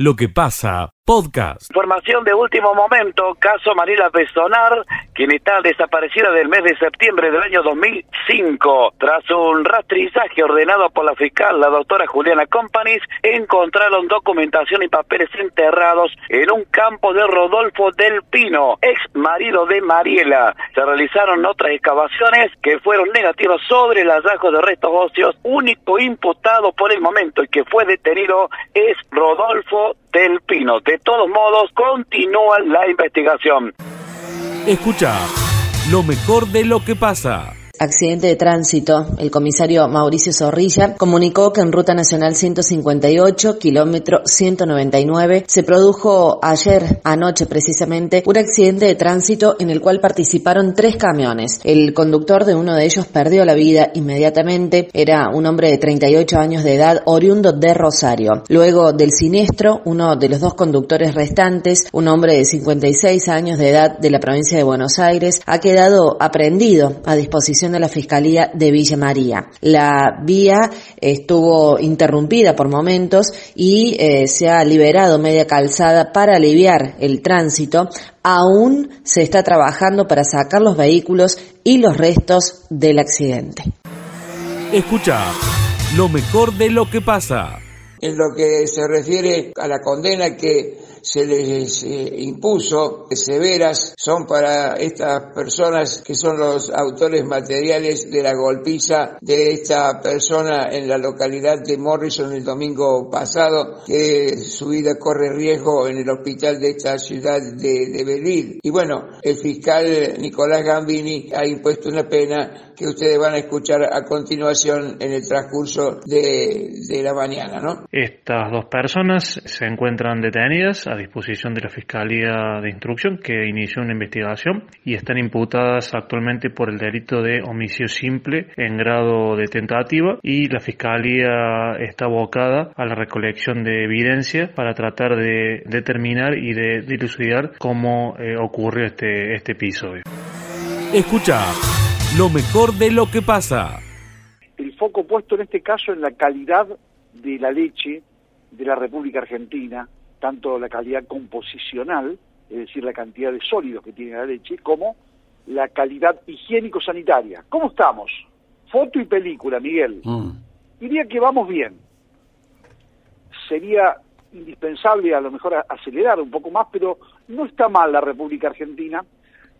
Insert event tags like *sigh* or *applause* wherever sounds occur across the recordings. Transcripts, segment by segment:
lo que pasa podcast. Información de último momento, caso Mariela Pestonar, quien está desaparecida del mes de septiembre del año 2005. Tras un rastrizaje ordenado por la fiscal, la doctora Juliana Companies, encontraron documentación y papeles enterrados en un campo de Rodolfo del Pino, ex marido de Mariela. Se realizaron otras excavaciones que fueron negativas sobre el hallazgo de restos óseos. Único imputado por el momento y que fue detenido es Rodolfo del Pino. De todos modos, continúa la investigación. Escucha lo mejor de lo que pasa accidente de tránsito, el comisario Mauricio Zorrilla comunicó que en Ruta Nacional 158, kilómetro 199, se produjo ayer, anoche precisamente, un accidente de tránsito en el cual participaron tres camiones. El conductor de uno de ellos perdió la vida inmediatamente. Era un hombre de 38 años de edad, oriundo de Rosario. Luego del siniestro, uno de los dos conductores restantes, un hombre de 56 años de edad de la provincia de Buenos Aires, ha quedado aprendido a disposición de la Fiscalía de Villa María. La vía estuvo interrumpida por momentos y eh, se ha liberado media calzada para aliviar el tránsito. Aún se está trabajando para sacar los vehículos y los restos del accidente. Escucha lo mejor de lo que pasa. En lo que se refiere a la condena que se les eh, impuso severas son para estas personas que son los autores materiales de la golpiza de esta persona en la localidad de Morrison el domingo pasado, que su vida corre riesgo en el hospital de esta ciudad de, de Belil. Y bueno, el fiscal Nicolás Gambini ha impuesto una pena que ustedes van a escuchar a continuación en el transcurso de, de la mañana, ¿no? Estas dos personas se encuentran detenidas a disposición de la Fiscalía de Instrucción que inició una investigación y están imputadas actualmente por el delito de homicidio simple en grado de tentativa y la Fiscalía está abocada a la recolección de evidencia para tratar de determinar y de dilucidar cómo eh, ocurrió este, este episodio. Escucha lo mejor de lo que pasa. El foco puesto en este caso en la calidad de la leche de la República Argentina, tanto la calidad composicional, es decir, la cantidad de sólidos que tiene la leche, como la calidad higiénico-sanitaria. ¿Cómo estamos? Foto y película, Miguel. Mm. Diría que vamos bien. Sería indispensable a lo mejor acelerar un poco más, pero no está mal la República Argentina.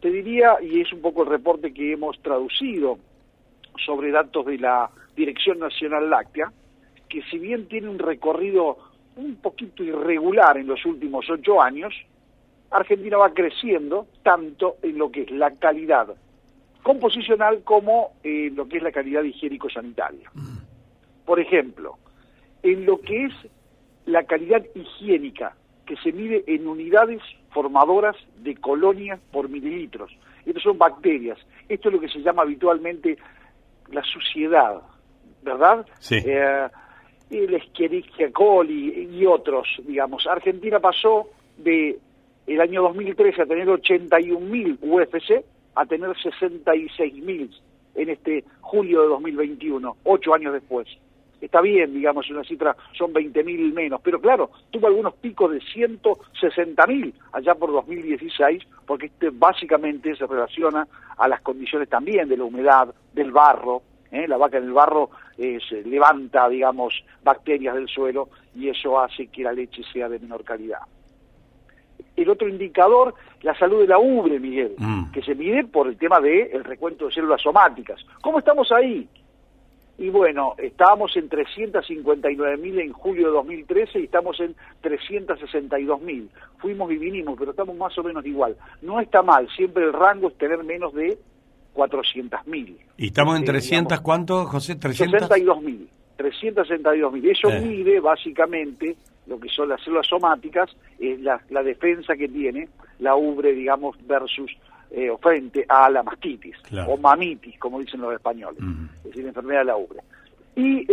Te diría, y es un poco el reporte que hemos traducido sobre datos de la Dirección Nacional Láctea, que si bien tiene un recorrido un poquito irregular en los últimos ocho años, Argentina va creciendo tanto en lo que es la calidad composicional como en lo que es la calidad higiénico-sanitaria. Por ejemplo, en lo que es la calidad higiénica, que se mide en unidades formadoras de colonias por mililitros. Estas son bacterias. Esto es lo que se llama habitualmente la suciedad, ¿verdad? Sí. Eh, el coli y otros, digamos. Argentina pasó de el año 2013 a tener 81.000 UFC a tener 66.000 en este julio de 2021, ocho años después. Está bien, digamos, una cifra, son 20.000 menos, pero claro, tuvo algunos picos de 160.000 allá por 2016, porque este básicamente se relaciona a las condiciones también de la humedad, del barro, ¿eh? la vaca en el barro eh, levanta, digamos, bacterias del suelo y eso hace que la leche sea de menor calidad. El otro indicador, la salud de la ubre, Miguel, mm. que se mide por el tema del el recuento de células somáticas. ¿Cómo estamos ahí? Y bueno, estábamos en 359.000 en julio de 2013 y estamos en 362.000. Fuimos y vinimos, pero estamos más o menos igual. No está mal, siempre el rango es tener menos de 400.000. ¿Y estamos en 300 eh, cuánto, José? 362.000. 362.000. Eso eh. mide básicamente lo que son las células somáticas, es la, defensa que tiene la ubre, digamos, versus eh, o frente a la mastitis o mamitis, como dicen los españoles, es decir, la enfermedad de la ubre. Y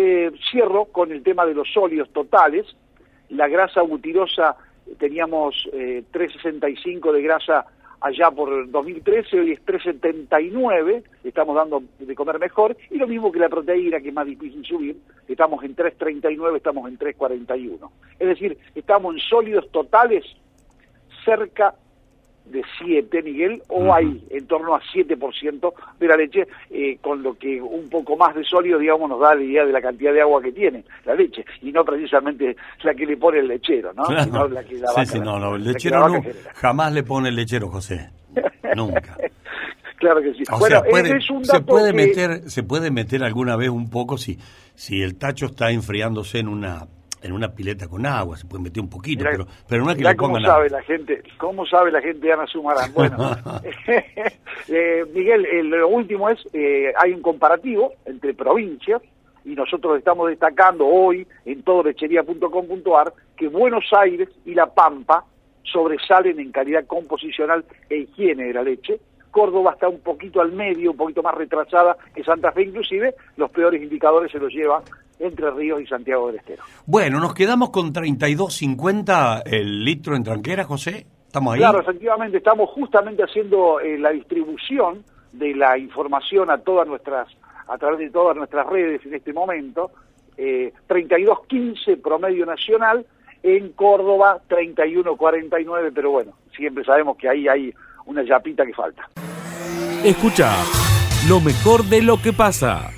cierro con el tema de los sólidos totales. La grasa butirosa, teníamos 365 de grasa allá por 2013, hoy es 3,79, estamos dando de comer mejor, y lo mismo que la proteína, que es más difícil subir, estamos en 3,39, estamos en 3,41. Es decir, estamos en sólidos totales cerca de 7, Miguel, o hay en torno a 7% de la leche, eh, con lo que un poco más de sólido, digamos, nos da la idea de la cantidad de agua que tiene la leche, y no precisamente la que le pone el lechero, ¿no? Sino la que la sí, sí, no, no, el lechero no, jamás le pone el lechero, José, nunca. *laughs* claro que sí. bueno, es un dato se puede meter, se puede meter alguna vez un poco si si el tacho está enfriándose en una en una pileta con agua, se puede meter un poquito, pero, pero no es que le pongan cómo sabe la gente, ¿Cómo sabe la gente de Ana Sumarán? Bueno, *laughs* eh, Miguel, eh, lo último es, eh, hay un comparativo entre provincias, y nosotros estamos destacando hoy en todolechería.com.ar que Buenos Aires y La Pampa sobresalen en calidad composicional e higiene de la leche, Córdoba está un poquito al medio, un poquito más retrasada que Santa Fe, inclusive los peores indicadores se los lleva entre Ríos y Santiago del Estero. Bueno, nos quedamos con 32.50 el litro en tranquera, José. ¿Estamos ahí? Claro, efectivamente, estamos justamente haciendo eh, la distribución de la información a todas nuestras a través de todas nuestras redes en este momento. Eh, 32.15 promedio nacional, en Córdoba 31.49, pero bueno, siempre sabemos que ahí hay una yapita que falta. Escucha lo mejor de lo que pasa.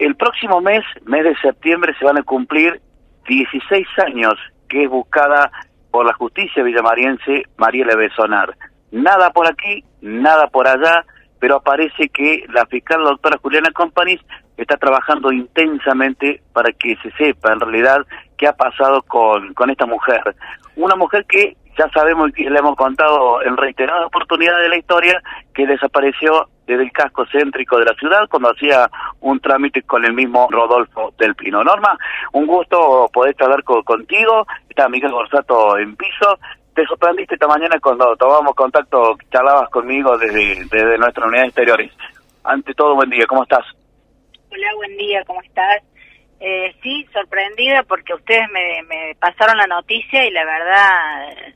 El próximo mes, mes de septiembre, se van a cumplir 16 años que es buscada por la justicia villamariense Mariela Besonar. Nada por aquí, nada por allá, pero aparece que la fiscal doctora Juliana Companis está trabajando intensamente para que se sepa en realidad qué ha pasado con, con esta mujer. Una mujer que ya sabemos y le hemos contado en reiteradas oportunidades de la historia que desapareció desde el casco céntrico de la ciudad cuando hacía un trámite con el mismo Rodolfo del Pino. Norma, un gusto poder hablar contigo. Está Miguel Gorsato en piso. Te sorprendiste esta mañana cuando tomamos contacto, charlabas conmigo desde, desde nuestra unidad de exteriores. Ante todo, buen día, ¿cómo estás? Hola, buen día, ¿cómo estás? Eh, sí, sorprendida porque ustedes me, me pasaron la noticia y la verdad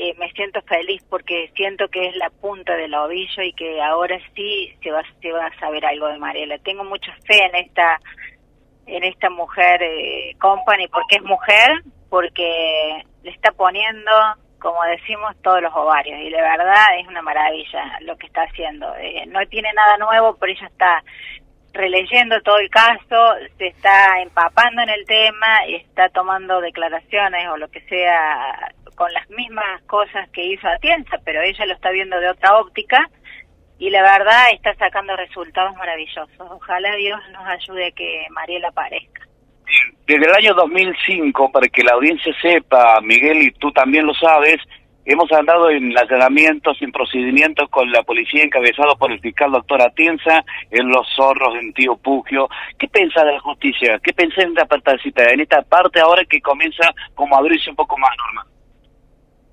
eh, me siento feliz porque siento que es la punta del ovillo y que ahora sí se va, se va a saber algo de Mariela. Tengo mucha fe en esta en esta mujer eh, company porque es mujer, porque le está poniendo, como decimos, todos los ovarios y de verdad es una maravilla lo que está haciendo. Eh, no tiene nada nuevo, pero ella está releyendo todo el caso, se está empapando en el tema y está tomando declaraciones o lo que sea con las mismas cosas que hizo Atienza, pero ella lo está viendo de otra óptica y la verdad está sacando resultados maravillosos. Ojalá Dios nos ayude a que Mariela aparezca. Desde el año 2005, para que la audiencia sepa, Miguel, y tú también lo sabes, hemos andado en allanamientos, en procedimientos con la policía encabezado por el fiscal doctor Atienza en Los Zorros, en Tío Pugio. ¿Qué piensa de la justicia? ¿Qué piensa en, en esta parte ahora que comienza como a abrirse un poco más, Norma?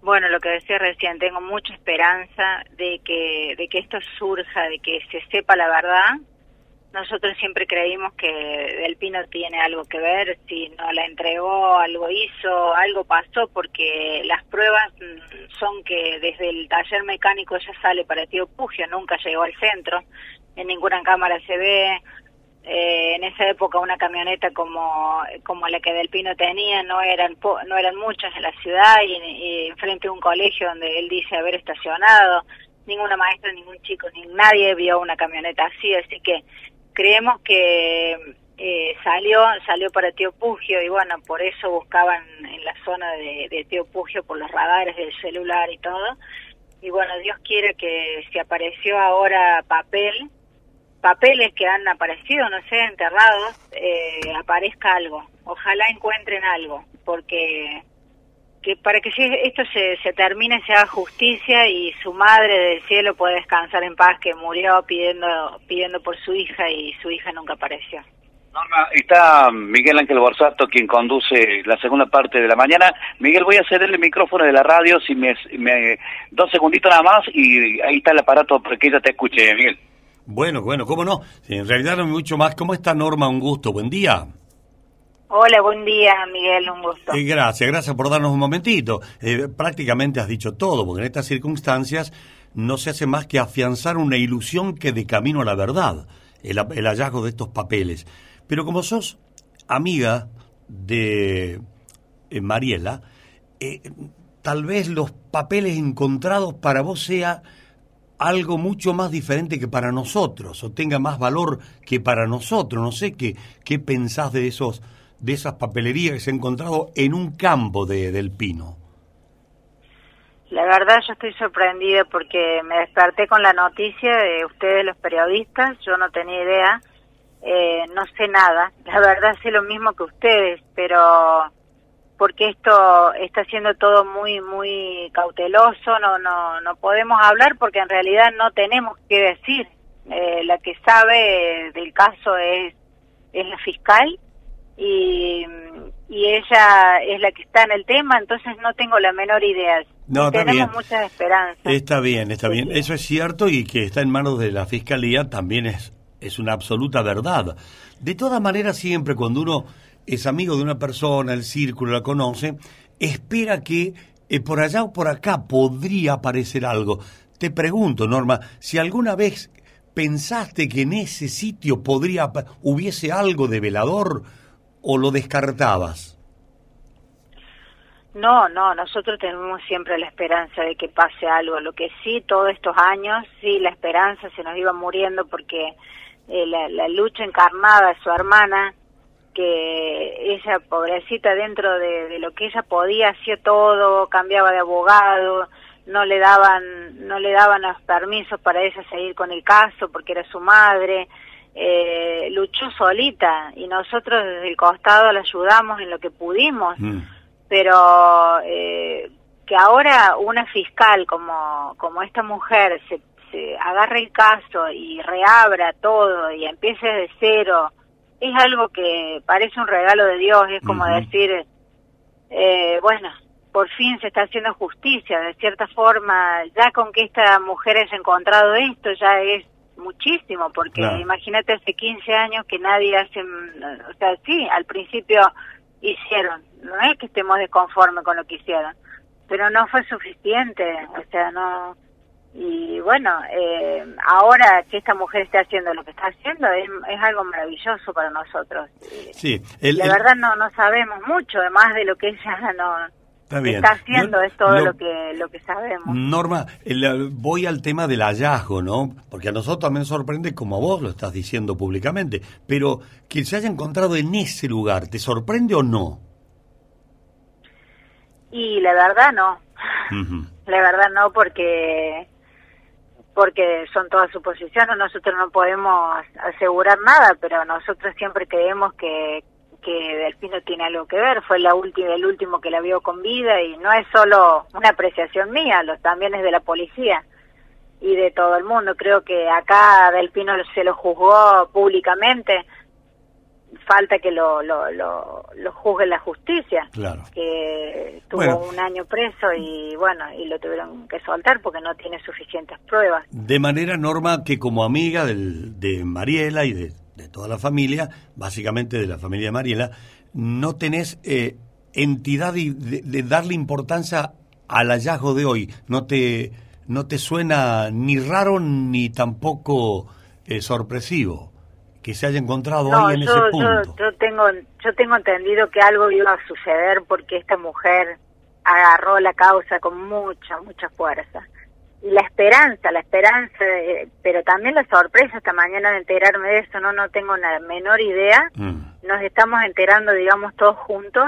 Bueno, lo que decía recién, tengo mucha esperanza de que, de que esto surja, de que se sepa la verdad. Nosotros siempre creímos que Del Pino tiene algo que ver, si no la entregó, algo hizo, algo pasó, porque las pruebas mm, son que desde el taller mecánico ya sale para Tío Pugio, nunca llegó al centro, en ninguna cámara se ve, eh, en esa época una camioneta como, como la que Del Pino tenía no eran no eran muchas en la ciudad y, y enfrente de un colegio donde él dice haber estacionado ninguna maestra ningún chico ni nadie vio una camioneta así así que creemos que eh, salió salió para Tío Pugio y bueno por eso buscaban en la zona de, de Tío Pugio por los radares del celular y todo. Y bueno Dios quiere que si apareció ahora papel papeles que han aparecido, no sé, enterrados, eh, aparezca algo. Ojalá encuentren algo, porque que para que esto se, se termine, se haga justicia y su madre del cielo pueda descansar en paz, que murió pidiendo, pidiendo por su hija y su hija nunca apareció. Norma, está Miguel Ángel Borsato quien conduce la segunda parte de la mañana. Miguel, voy a cederle el micrófono de la radio, si me, me dos segunditos nada más y ahí está el aparato para que ella te escuche, Miguel. Bueno, bueno, ¿cómo no? En realidad no mucho más. ¿Cómo está Norma? Un gusto. Buen día. Hola, buen día, Miguel, un gusto. Eh, gracias, gracias por darnos un momentito. Eh, prácticamente has dicho todo, porque en estas circunstancias no se hace más que afianzar una ilusión que de camino a la verdad, el, hallazgo de estos papeles. Pero como sos amiga de eh, Mariela, eh, tal vez los papeles encontrados para vos sea algo mucho más diferente que para nosotros, o tenga más valor que para nosotros. No sé qué, qué pensás de esos de esas papelerías que se han encontrado en un campo de, del Pino. La verdad yo estoy sorprendida porque me desperté con la noticia de ustedes los periodistas, yo no tenía idea, eh, no sé nada, la verdad sé lo mismo que ustedes, pero porque esto está siendo todo muy muy cauteloso, no no no podemos hablar porque en realidad no tenemos que decir. Eh, la que sabe del caso es es la fiscal y, y ella es la que está en el tema, entonces no tengo la menor idea. No, tenemos muchas esperanzas. Está bien, está bien. Eso es cierto y que está en manos de la fiscalía también es es una absoluta verdad. De todas maneras, siempre cuando uno es amigo de una persona, el círculo la conoce, espera que eh, por allá o por acá podría aparecer algo. Te pregunto, Norma, si alguna vez pensaste que en ese sitio podría hubiese algo de velador o lo descartabas. No, no, nosotros tenemos siempre la esperanza de que pase algo. Lo que sí, todos estos años, sí, la esperanza se nos iba muriendo porque eh, la, la, lucha encarnada de su hermana que ella, pobrecita, dentro de, lo que ella podía, hacía todo, cambiaba de abogado, no le daban, no le daban los permisos para ella seguir con el caso porque era su madre, eh, luchó solita y nosotros desde el costado la ayudamos en lo que pudimos, mm. pero eh, que ahora una fiscal como, como esta mujer se, se agarre el caso y reabra todo y empiece de cero, es algo que parece un regalo de Dios, es como decir, eh, bueno, por fin se está haciendo justicia, de cierta forma, ya con que esta mujer haya encontrado esto, ya es muchísimo, porque imagínate hace 15 años que nadie hace, o sea, sí, al principio hicieron, no es que estemos desconformes con lo que hicieron, pero no fue suficiente, o sea, no, y bueno, eh, ahora que esta mujer esté haciendo lo que está haciendo es, algo maravilloso para nosotros. Sí, la verdad no no sabemos mucho, además de lo que ella *laughs* no está, haciendo, es todo lo, que lo que sabemos. Norma, voy al tema del hallazgo, ¿no? Porque a nosotros también sorprende, como vos lo estás diciendo públicamente, pero que se haya encontrado en ese lugar, ¿te sorprende o no? Y la verdad no. La verdad no, porque porque son todas suposiciones, nosotros no podemos asegurar nada, pero nosotros siempre creemos que, que Delfino tiene algo que ver, fue la última, el último que la vio con vida y no es solo una apreciación mía, los, también es de la policía y de todo el mundo. Creo que acá Delfino se lo juzgó públicamente, falta que lo, lo, lo, lo juzgue la justicia. Claro. Que tuvo un año preso y bueno, y lo tuvieron que soltar porque no tiene suficientes pruebas. De manera, Norma, que como amiga del, de Mariela y de, de, toda la familia, básicamente de la familia de Mariela, no tenés eh, entidad de, de, darle importancia al hallazgo de hoy. No te, no te suena ni raro ni tampoco eh, sorpresivo que se haya encontrado ahí en ese punto. Yo, tengo, yo tengo entendido que algo iba a suceder porque esta mujer agarró la causa con mucha, mucha fuerza. Y la esperanza, la esperanza, pero también la sorpresa esta mañana de enterarme de eso, no, no tengo la menor idea. Mm. Nos estamos enterando, digamos, todos juntos.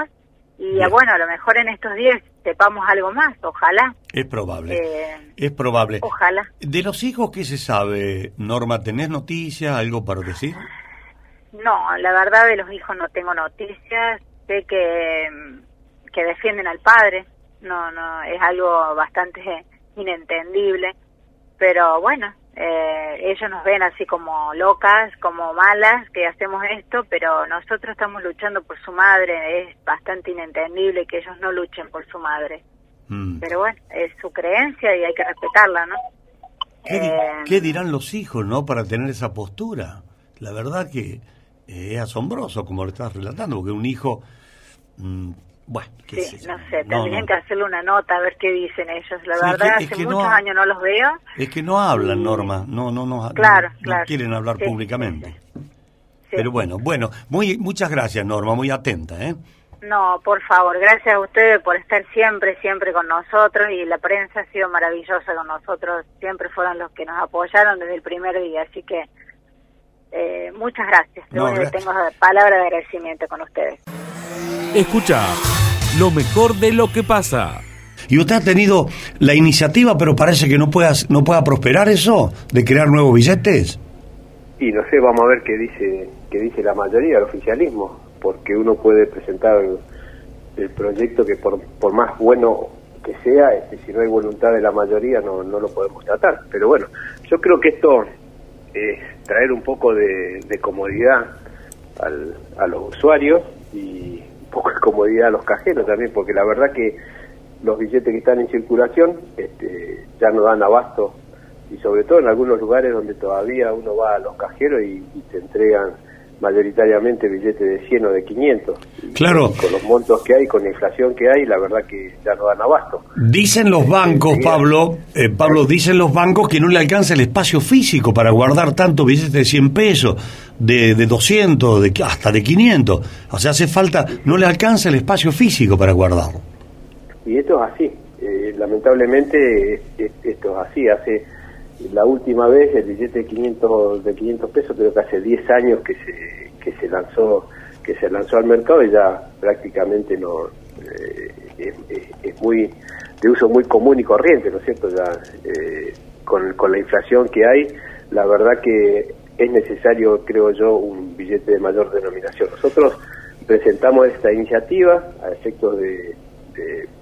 Y bueno, a lo mejor en estos días sepamos algo más, ojalá. Es probable, eh, es probable. Ojalá. De los hijos, ¿qué se sabe, Norma? ¿Tenés noticias, algo para decir? No, la verdad de los hijos no tengo noticias. Sé que, que defienden al padre. No, no, es algo bastante inentendible. Pero bueno, eh, ellos nos ven así como locas, como malas, que hacemos esto, pero nosotros estamos luchando por su madre. Es bastante inentendible que ellos no luchen por su madre. Mm. Pero bueno, es su creencia y hay que respetarla, ¿no? ¿Qué, eh, dirán los hijos, no, para tener esa postura? La verdad que es asombroso como lo estás relatando, porque un hijo mm, Bueno, qué sí, no sé, tendrían que hacerle una nota a ver qué dicen ellos. La verdad, hace muchos años no los veo. Es que no hablan, Norma, no, no, no, claro, quieren hablar públicamente. Pero bueno, bueno, muy, muchas gracias, Norma, muy atenta, ¿eh? No, por favor, gracias a ustedes por estar siempre, siempre con nosotros y la prensa ha sido maravillosa con nosotros, siempre fueron los que nos apoyaron desde el primer día, así que eh, muchas gracias. No, Tengo palabra de agradecimiento con ustedes. Escucha lo mejor de lo que pasa. Y usted ha tenido la iniciativa, pero parece que no pueda, no pueda prosperar eso, de crear nuevos billetes. Y no sé, vamos a ver qué dice, qué dice la mayoría del oficialismo porque uno puede presentar el, proyecto que por, por más bueno que sea, este, si no hay voluntad de la mayoría no, no lo podemos tratar. Pero bueno, yo creo que esto es traer un poco de, comodidad al, a los usuarios y poco de comodidad a los cajeros también, porque la verdad que los billetes que están en circulación este, ya no dan abasto. Y sobre todo en algunos lugares donde todavía uno va a los cajeros y, y te entregan mayoritariamente billetes de 100 o de 500. Claro. con los montos que hay, con la inflación que hay, la verdad que ya no dan abasto. Dicen los bancos, Pablo, eh, Pablo, dicen los bancos que no le alcanza el espacio físico para guardar tanto billetes de 100 pesos, de, de 200, de, hasta de 500. O sea, hace falta, no le alcanza el espacio físico para guardarlo. Y esto es así. Eh, lamentablemente esto es así. Hace la última vez el billete de 500 de 500 pesos creo que hace 10 años que se que se lanzó que se lanzó al mercado y ya prácticamente no eh, es, muy de uso muy común y corriente no es cierto ya eh, con, con la inflación que hay la verdad que es necesario creo yo un billete de mayor denominación. Nosotros presentamos esta iniciativa a efectos de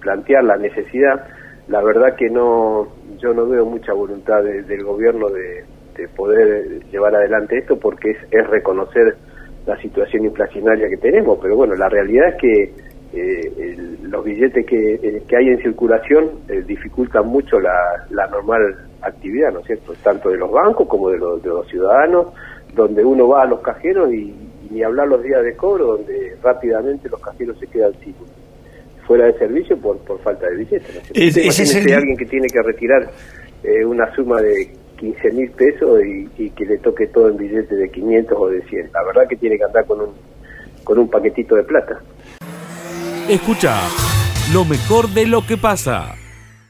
plantear la necesidad. La verdad que no yo no veo mucha voluntad del gobierno de, poder llevar adelante esto porque es, es, reconocer la situación inflacionaria que tenemos, pero bueno, la realidad es que eh, los billetes que, eh, que, hay en circulación eh, dificultan mucho la, la, normal actividad, ¿no es cierto? Tanto de los bancos como de los, de los ciudadanos, donde uno va a los cajeros y, ni hablar los días de cobro, donde rápidamente los cajeros se quedan sin, fuera de servicio por, por falta de billetes. Es, es alguien que tiene que retirar eh, una suma de 15 mil pesos y, que le toque todo en billetes de 500 o de 100. La verdad que tiene que andar con un, con un paquetito de plata. Escucha lo mejor de lo que pasa.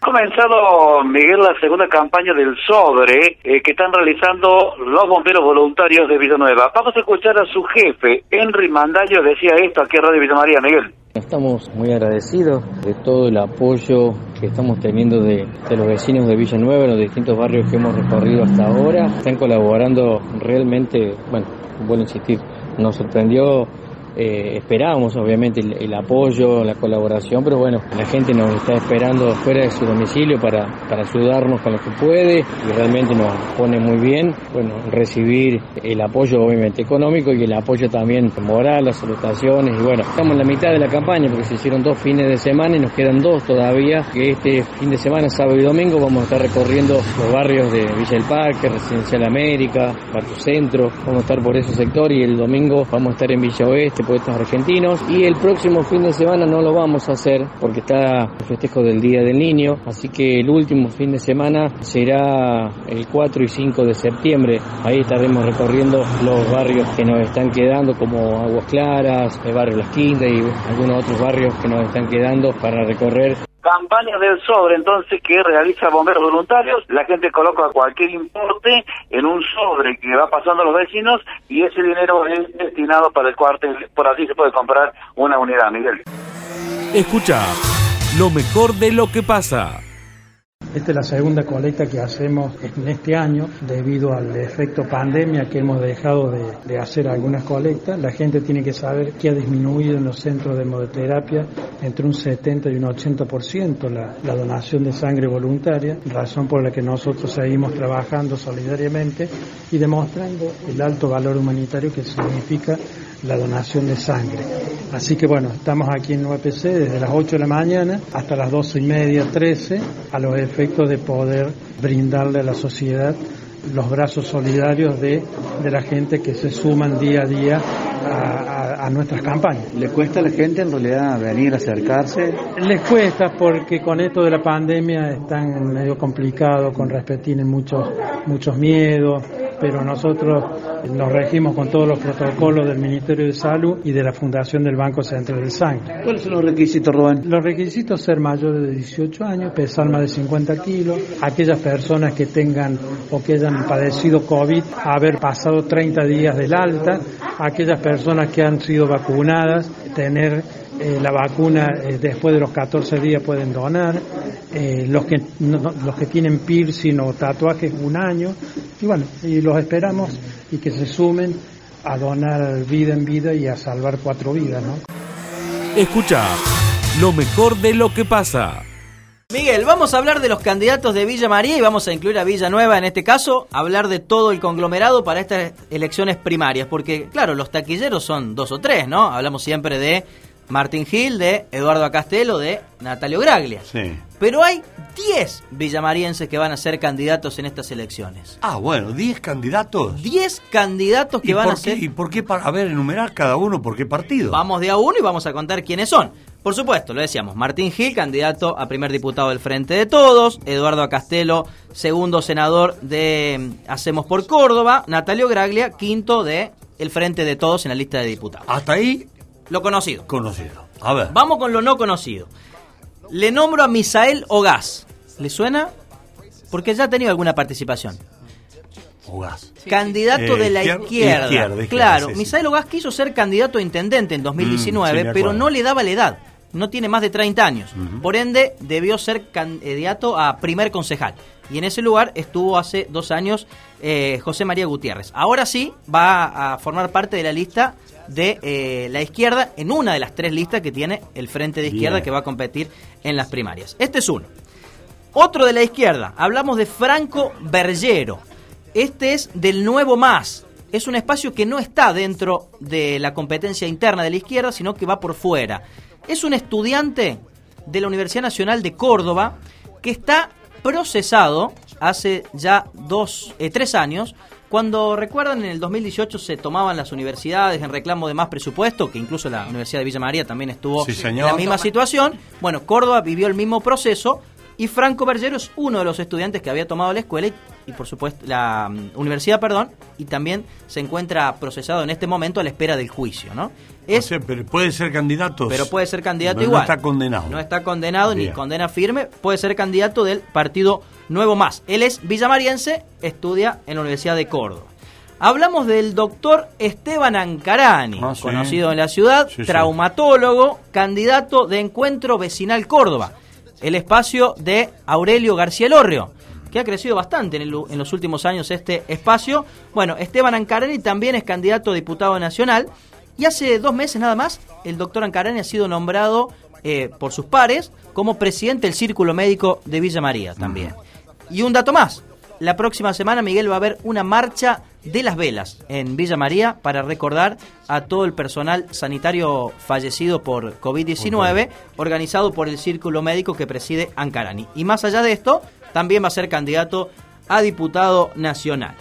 Comenzado, Miguel, la segunda campaña del sobre eh, que están realizando los bomberos voluntarios de Villanueva. Vamos a escuchar a su jefe, Henry Mandayo, decía esto aquí en Radio Villa María, Miguel. Estamos muy agradecidos de todo el apoyo que estamos teniendo de, los vecinos de Villanueva en los distintos barrios que hemos recorrido hasta ahora. Están colaborando realmente, bueno, vuelvo a insistir, nos sorprendió eh, esperábamos obviamente el, apoyo, la colaboración, pero bueno, la gente nos está esperando fuera de su domicilio para, para ayudarnos con lo que puede y realmente nos pone muy bien, bueno, recibir el apoyo obviamente económico y el apoyo también moral, las salutaciones y bueno, estamos en la mitad de la campaña porque se hicieron dos fines de semana y nos quedan dos todavía, que este fin de semana, sábado y domingo, vamos a estar recorriendo los barrios de Villa del Parque, Residencial América, Barrio Centro, vamos a estar por ese sector y el domingo vamos a estar en Villa Oeste, poetas argentinos. Y el próximo fin de semana no lo vamos a hacer porque está el festejo del Día del Niño, así que el último fin de semana será el 4 y 5 de septiembre. Ahí estaremos recorriendo los barrios que nos están quedando, como Aguas Claras, el barrio Las Quintas y algunos otros barrios que nos están quedando para recorrer campaña del sobre entonces que realiza bomberos voluntarios, la gente coloca cualquier importe en un sobre que va pasando a los vecinos y ese dinero es destinado para el cuartel, por así se puede comprar una unidad, Miguel. Escucha lo mejor de lo que pasa. Esta es la segunda colecta que hacemos en este año debido al efecto pandemia que hemos dejado de, hacer algunas colectas. La gente tiene que saber que ha disminuido en los centros de hemoterapia entre un 70 y un 80% la, la donación de sangre voluntaria, razón por la que nosotros seguimos trabajando solidariamente y demostrando el alto valor humanitario que significa la donación de sangre. Así que bueno, estamos aquí en UAPC desde las 8 de la mañana hasta las 12 y media, 13, a los efectos de poder brindarle a la sociedad los brazos solidarios de, de la gente que se suman día a día a, a nuestras campañas. ¿Le cuesta a la gente en realidad venir a acercarse? Les cuesta porque con esto de la pandemia están medio complicados con respecto, tienen muchos, muchos miedos, pero nosotros nos regimos con todos los protocolos del Ministerio de Salud y de la Fundación del Banco Central de Sangre. ¿Cuáles son los requisitos, Rubén? Los requisitos ser mayores de 18 años, pesar más de 50 kilos, aquellas personas que tengan o que hayan padecido COVID, haber pasado 30 días del alta, aquellas personas que han sido vacunadas, tener eh, la vacuna eh, después de los 14 días pueden donar, eh, los, que, los que tienen piercing o tatuajes un año, y bueno, y los esperamos y que se sumen a donar vida en vida y a salvar cuatro vidas, ¿no? Escucha lo mejor de lo que pasa. Miguel, vamos a hablar de los candidatos de Villa María y vamos a incluir a Villanueva en este caso, hablar de todo el conglomerado para estas elecciones primarias, porque claro, los taquilleros son dos o tres, ¿no? Hablamos siempre de Martín Gil, de Eduardo Acastelo, de Natalio Graglia. Sí. Pero hay 10 villamarienses que van a ser candidatos en estas elecciones. Ah, bueno, 10 candidatos. 10 candidatos que ¿Y van a ser... ¿Y por qué? A ver, enumerar cada uno por qué partido. Vamos de a uno y vamos a contar quiénes son. Por supuesto, lo decíamos, Martín Gil, candidato a primer diputado del Frente de Todos, Eduardo Acastelo, segundo senador de mm, Hacemos por Córdoba, Natalio Graglia, quinto de el Frente de Todos en la lista de diputados. Hasta ahí, Lo conocido. conocido. A ver. Vamos con lo no conocido. Le nombro a Misael Ogaz. ¿Le suena? Porque ya ha tenido alguna participación. Ogaz. candidato Eh, de la izquier- izquierda. izquierda, izquierda, claro, sí, sí. Misael Ogaz quiso ser candidato a intendente en 2019, Mm, sí, pero no le daba la edad. No tiene más de 30 años. Por ende, debió ser candidato a primer concejal. Y en ese lugar estuvo hace dos años eh, José María Gutiérrez. Ahora sí va a formar parte de la lista de eh, la izquierda en una de las tres listas que tiene el Frente de Izquierda Bien. que va a competir en las primarias. Este es uno. Otro de la izquierda, hablamos de Franco Bergero. Este es del Nuevo Más. Es un espacio que no está dentro de la competencia interna de la izquierda, sino que va por fuera. Es un estudiante de la Universidad Nacional de Córdoba que está procesado hace ya dos, eh, tres años. Cuando recuerdan, en el 2018 se tomaban las universidades en reclamo de más presupuesto, que incluso la Universidad de Villa María también estuvo Sí, en la misma situación. Bueno, Córdoba vivió el mismo proceso y Franco Bergero es uno de los estudiantes que había tomado la escuela y, y, por supuesto la mm, universidad, perdón, y también se encuentra procesado en este momento a la espera del juicio, ¿no? Pero puede ser candidato. Pero puede ser candidato igual. No está condenado. No está condenado ni condena firme. Puede ser candidato del partido Nuevo Más. Él es villamariense, estudia en la Universidad de Córdoba. Hablamos del doctor Esteban Ancarani, Ah, sí. conocido en la ciudad, Sí, sí. traumatólogo, candidato de Encuentro Vecinal Córdoba. El espacio de Aurelio García Lorrio, que ha crecido bastante en, el- en los últimos años este espacio. Bueno, Esteban Ancarani también es candidato a diputado nacional. Y hace dos meses nada más, el doctor Ancarani ha sido nombrado eh, por sus pares como presidente del Círculo Médico de Villa María también. Y un dato más. La próxima semana, Miguel, va a haber una marcha de las velas en Villa María para recordar a todo el personal sanitario fallecido por COVID-19, organizado por el Círculo Médico que preside Ancarani. Y más allá de esto, también va a ser candidato a diputado nacional.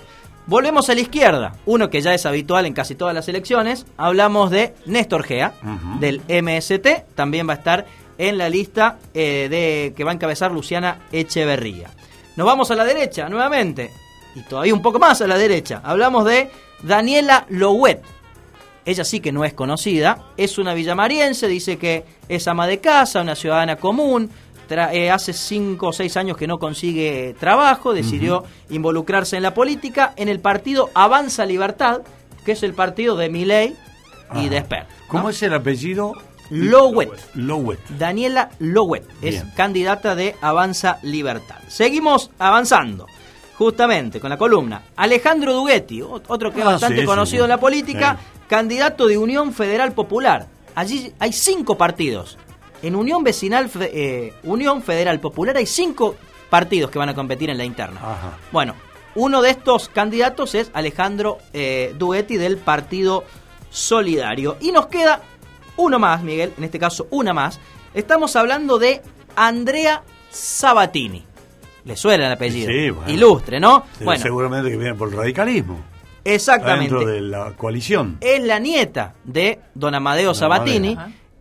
Volvemos a la izquierda, uno que ya es habitual en casi todas las elecciones. Hablamos de Néstor Gea, del MST. También va a estar en la lista eh, de que va a encabezar Luciana Echeverría. Nos vamos a la derecha nuevamente, y todavía un poco más a la derecha. Hablamos de Daniela Louet. Ella sí que no es conocida, es una villamariense, dice que es ama de casa, una ciudadana común, eh, hace cinco o seis años que no consigue trabajo, decidió involucrarse en la política, en el partido Avanza Libertad, que es el partido de Milei y Ajá. de Esper. ¿Cómo es el apellido? Louet. Louet. Daniela Louet es Bien. candidata de Avanza Libertad. Seguimos avanzando, justamente con la columna. Alejandro Duguetti, ot- otro que es Ah, bastante sí, conocido sí. en la política, Sí. candidato de Unión Federal Popular. Allí hay cinco partidos. En Unión Vecinal, eh, Unión Federal Popular hay cinco partidos que van a competir en la interna. Ajá. Bueno, uno de estos candidatos es Alejandro eh, Duetti del Partido Solidario. Y nos queda uno más, Miguel, en este caso una más. Estamos hablando de Andrea Sabatini. Le suena el apellido. Sí, bueno. Ilustre, ¿no? Bueno, Seguramente que viene por el radicalismo. Exactamente. Dentro de la coalición. Es la nieta de don Amadeo Sabatini.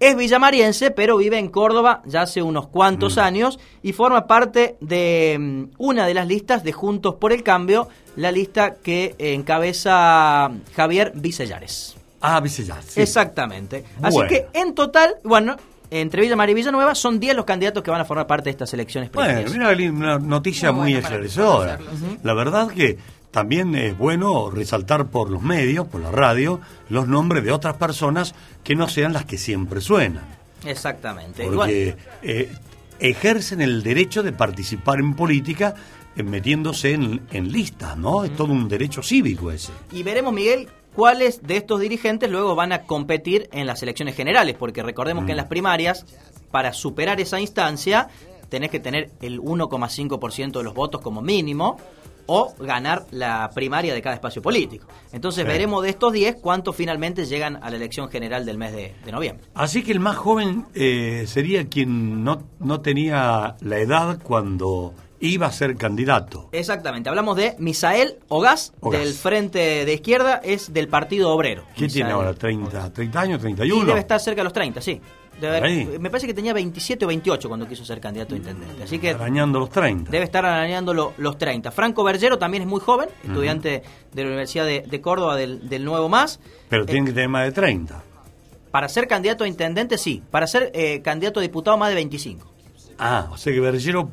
Es villamariense, pero vive en Córdoba ya hace unos cuantos años y forma parte de mm, una de las listas de Juntos por el Cambio, la lista que encabeza Javier Vicellares. Ah, Vicellares. sí. Exactamente. Así que en total, bueno, entre Villa María y Villanueva son 10 los candidatos que van a formar parte de estas elecciones Bueno, mira, una noticia muy esclarecedora. La verdad que también es bueno resaltar por los medios, por la radio, los nombres de otras personas que no sean las que siempre suenan. Exactamente. Porque eh, ejercen el derecho de participar en política eh, metiéndose en, en listas, ¿no? Es todo un derecho cívico ese. Y veremos, Miguel, cuáles de estos dirigentes luego van a competir en las elecciones generales, porque recordemos que en las primarias, para superar esa instancia, tenés que tener el 1,5% de los votos como mínimo o ganar la primaria de cada espacio político. Entonces Sí. veremos de estos 10 cuántos finalmente llegan a la elección general del mes de, de noviembre. Así que el más joven eh, sería quien no, no tenía la edad cuando iba a ser candidato. Exactamente, hablamos de Misael Ogaz, Ogaz. del Frente de Izquierda, es del Partido Obrero. ¿Qué tiene ahora? ¿30, 30 años? Y ¿31? debe estar cerca de los 30, sí. Debe me parece que tenía 27 o 28 cuando quiso ser candidato a intendente. Así que Arañando los 30. debe estar arañando lo- los 30. Franco Bergero también es muy joven, estudiante de la Universidad de, de Córdoba del, del Nuevo Más. Pero tiene que tener más de 30. Para ser candidato a intendente, sí. Para ser eh, candidato a diputado, más de 25. Ah, o sea que Bergero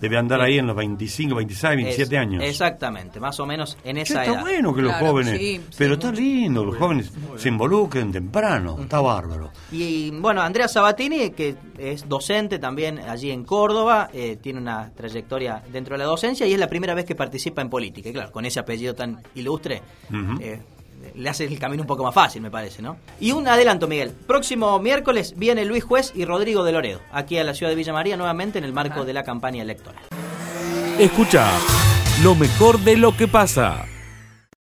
debe andar ahí en los 25, 26, 27 Es- años. Exactamente, más o menos en esa está edad. bueno que los Claro, jóvenes, sí, pero está lindo, los jóvenes se involucren temprano, está bárbaro. Y bueno, Andrea Sabatini, que es docente también allí en Córdoba, eh, tiene una trayectoria dentro de la docencia y es la primera vez que participa en política. Y claro, con ese apellido tan ilustre, eh, le hace el camino un poco más fácil, me parece, ¿no? Y un adelanto, Miguel. Próximo miércoles viene Luis Juez y Rodrigo de Loredo, aquí a la ciudad de Villa María, nuevamente en el marco de la campaña electoral. Escucha lo mejor de lo que pasa.